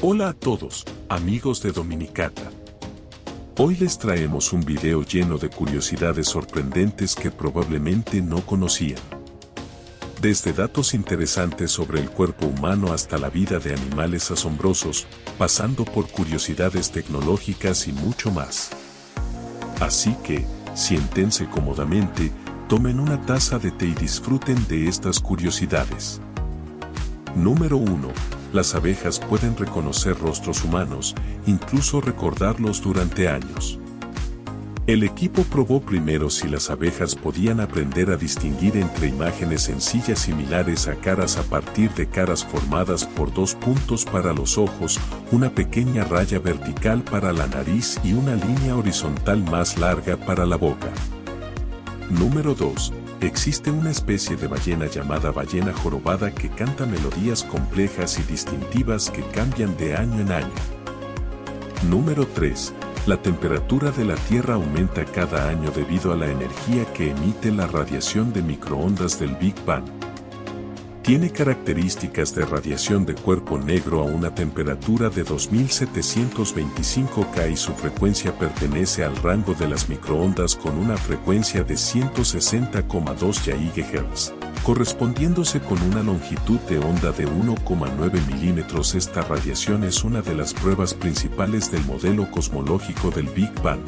Hola a todos, amigos de Dominicata. Hoy les traemos un video lleno de curiosidades sorprendentes que probablemente no conocían. Desde datos interesantes sobre el cuerpo humano hasta la vida de animales asombrosos, pasando por curiosidades tecnológicas y mucho más. Así que, siéntense cómodamente, tomen una taza de té y disfruten de estas curiosidades. Número 1 las abejas pueden reconocer rostros humanos, incluso recordarlos durante años. El equipo probó primero si las abejas podían aprender a distinguir entre imágenes sencillas similares a caras a partir de caras formadas por dos puntos para los ojos, una pequeña raya vertical para la nariz y una línea horizontal más larga para la boca. Número 2. Existe una especie de ballena llamada ballena jorobada que canta melodías complejas y distintivas que cambian de año en año. Número 3. La temperatura de la Tierra aumenta cada año debido a la energía que emite la radiación de microondas del Big Bang. Tiene características de radiación de cuerpo negro a una temperatura de 2725 K y su frecuencia pertenece al rango de las microondas con una frecuencia de 160,2 GHz, correspondiéndose con una longitud de onda de 1,9 milímetros. Esta radiación es una de las pruebas principales del modelo cosmológico del Big Bang.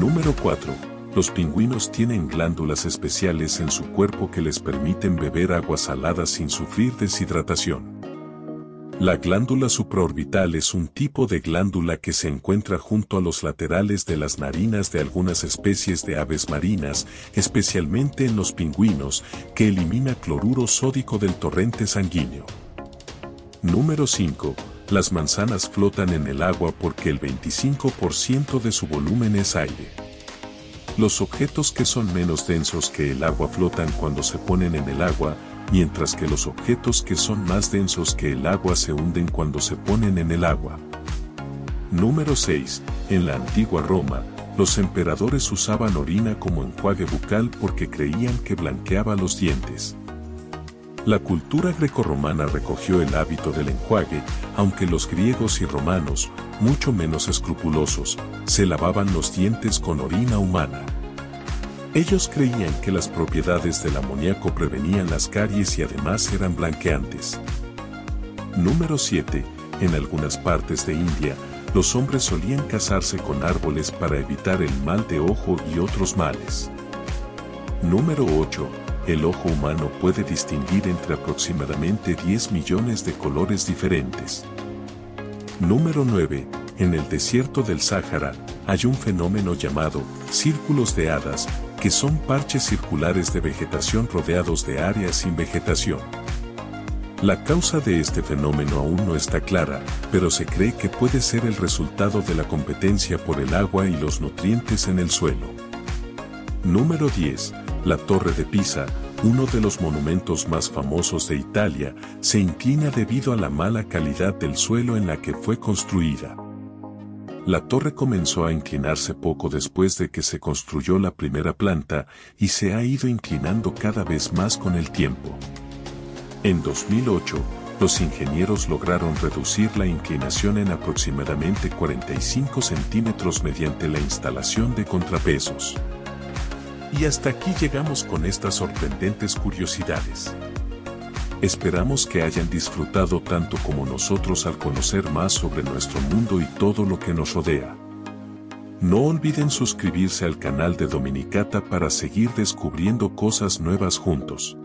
Número 4 los pingüinos tienen glándulas especiales en su cuerpo que les permiten beber agua salada sin sufrir deshidratación. La glándula supraorbital es un tipo de glándula que se encuentra junto a los laterales de las narinas de algunas especies de aves marinas, especialmente en los pingüinos, que elimina cloruro sódico del torrente sanguíneo. Número 5. Las manzanas flotan en el agua porque el 25% de su volumen es aire. Los objetos que son menos densos que el agua flotan cuando se ponen en el agua, mientras que los objetos que son más densos que el agua se hunden cuando se ponen en el agua. Número 6. En la antigua Roma, los emperadores usaban orina como enjuague bucal porque creían que blanqueaba los dientes. La cultura grecorromana recogió el hábito del enjuague, aunque los griegos y romanos, mucho menos escrupulosos, se lavaban los dientes con orina humana. Ellos creían que las propiedades del amoníaco prevenían las caries y además eran blanqueantes. Número 7. En algunas partes de India, los hombres solían casarse con árboles para evitar el mal de ojo y otros males. Número 8 el ojo humano puede distinguir entre aproximadamente 10 millones de colores diferentes. Número 9. En el desierto del Sáhara, hay un fenómeno llamado círculos de hadas, que son parches circulares de vegetación rodeados de áreas sin vegetación. La causa de este fenómeno aún no está clara, pero se cree que puede ser el resultado de la competencia por el agua y los nutrientes en el suelo. Número 10 la Torre de Pisa, uno de los monumentos más famosos de Italia, se inclina debido a la mala calidad del suelo en la que fue construida. La torre comenzó a inclinarse poco después de que se construyó la primera planta y se ha ido inclinando cada vez más con el tiempo. En 2008, los ingenieros lograron reducir la inclinación en aproximadamente 45 centímetros mediante la instalación de contrapesos. Y hasta aquí llegamos con estas sorprendentes curiosidades. Esperamos que hayan disfrutado tanto como nosotros al conocer más sobre nuestro mundo y todo lo que nos rodea. No olviden suscribirse al canal de Dominicata para seguir descubriendo cosas nuevas juntos.